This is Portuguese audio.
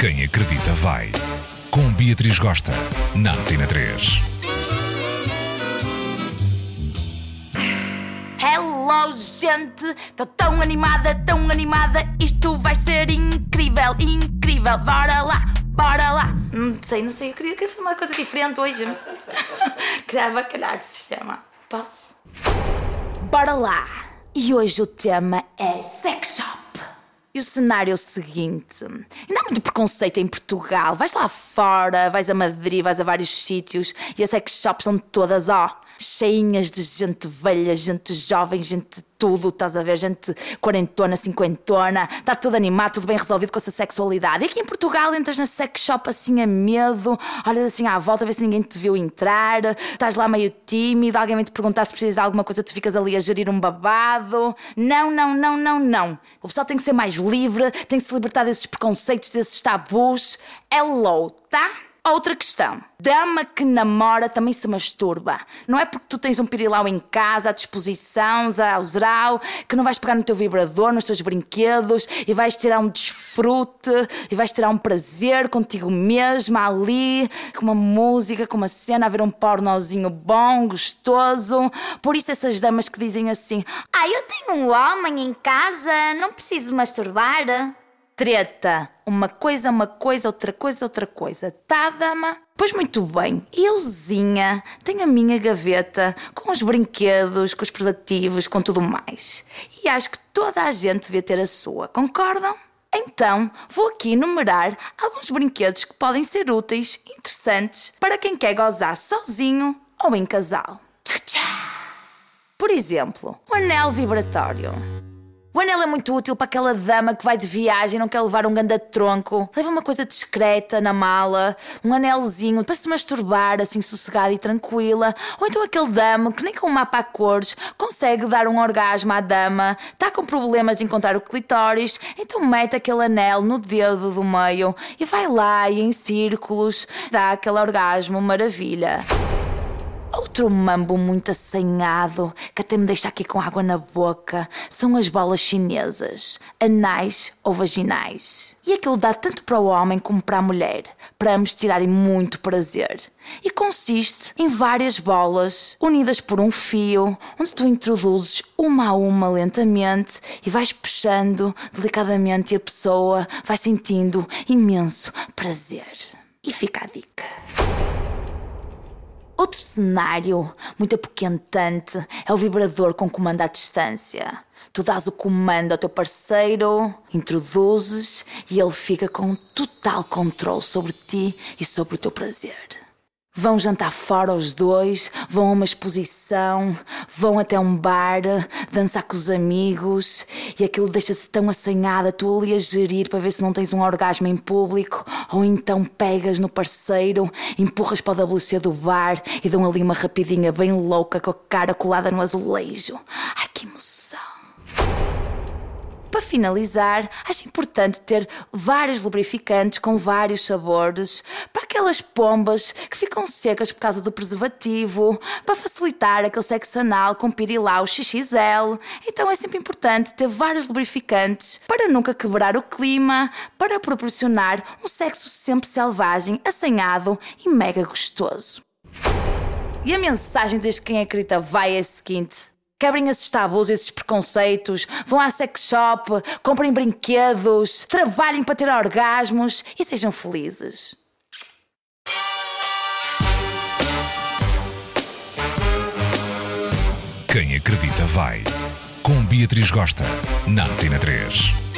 Quem acredita vai. Com Beatriz Gosta, na Antena 3. Hello, gente! Estou tão animada, tão animada. Isto vai ser incrível, incrível. Bora lá, bora lá. Não sei, não sei. Eu queria, queria fazer uma coisa diferente hoje. Criar bacalhau que se chama. Posso? Bora lá! E hoje o tema é sex shop. E o cenário é o seguinte: ainda há muito preconceito em Portugal. Vais lá fora, vais a Madrid, vais a vários sítios e as sex shops são todas, ó, cheinhas de gente velha, gente jovem, gente tudo, estás a ver? Gente quarentona, cinquentona, está tudo animado, tudo bem resolvido com essa sexualidade. E aqui em Portugal entras na sex shop assim a medo, olhas assim à volta, ver se ninguém te viu entrar, estás lá meio tímido, alguém vem te perguntar se precisas de alguma coisa, tu ficas ali a gerir um babado. Não, não, não, não, não. O pessoal tem que ser mais livre, tem que se libertar desses preconceitos, desses tabus. Hello, tá? Outra questão. Dama que namora também se masturba. Não é porque tu tens um pirilau em casa, à disposição, a usar, que não vais pegar no teu vibrador, nos teus brinquedos e vais tirar um desfrute e vais tirar um prazer contigo mesma ali, com uma música, com uma cena, a ver um pornozinho bom, gostoso. Por isso essas damas que dizem assim: Ah, eu tenho um homem em casa, não preciso masturbar. Treta. Uma coisa, uma coisa, outra coisa, outra coisa. Tá, dama? Pois muito bem. Euzinha tenho a minha gaveta com os brinquedos, com os preservativos, com tudo mais. E acho que toda a gente devia ter a sua. Concordam? Então, vou aqui enumerar alguns brinquedos que podem ser úteis, interessantes, para quem quer gozar sozinho ou em casal. Por exemplo, o anel vibratório. O anel é muito útil para aquela dama que vai de viagem e não quer levar um ganda tronco. Leva uma coisa discreta na mala, um anelzinho para se masturbar assim sossegada e tranquila. Ou então aquele dama que nem com um mapa a cores consegue dar um orgasmo à dama, está com problemas de encontrar o clitóris, então mete aquele anel no dedo do meio e vai lá e em círculos dá aquele orgasmo maravilha. Outro mambo muito assanhado que até me deixa aqui com água na boca são as bolas chinesas, anais ou vaginais. E aquilo dá tanto para o homem como para a mulher, para ambos tirarem muito prazer. E consiste em várias bolas unidas por um fio, onde tu introduzes uma a uma lentamente e vais puxando delicadamente e a pessoa vai sentindo imenso prazer. E fica a dica. Outro cenário muito apoquentante é o vibrador com comando à distância. Tu dás o comando ao teu parceiro, introduzes e ele fica com total controle sobre ti e sobre o teu prazer. Vão jantar fora os dois, vão a uma exposição, vão até um bar, dançar com os amigos e aquilo deixa-se tão assanhada, tu ali a gerir para ver se não tens um orgasmo em público, ou então pegas no parceiro, empurras para o WC do bar e dão ali uma rapidinha bem louca com a cara colada no azulejo. Ai que emoção! Para finalizar, acho importante ter vários lubrificantes com vários sabores para aquelas pombas que ficam secas por causa do preservativo, para facilitar aquele sexo anal com pirilau XXL. Então é sempre importante ter vários lubrificantes para nunca quebrar o clima, para proporcionar um sexo sempre selvagem, assanhado e mega gostoso. E a mensagem desde quem acredita vai é a seguinte. Quebrem esses tabus, esses preconceitos, vão à sex shop, comprem brinquedos, trabalhem para ter orgasmos e sejam felizes. Quem acredita vai. Com Beatriz Gosta, na Antena 3.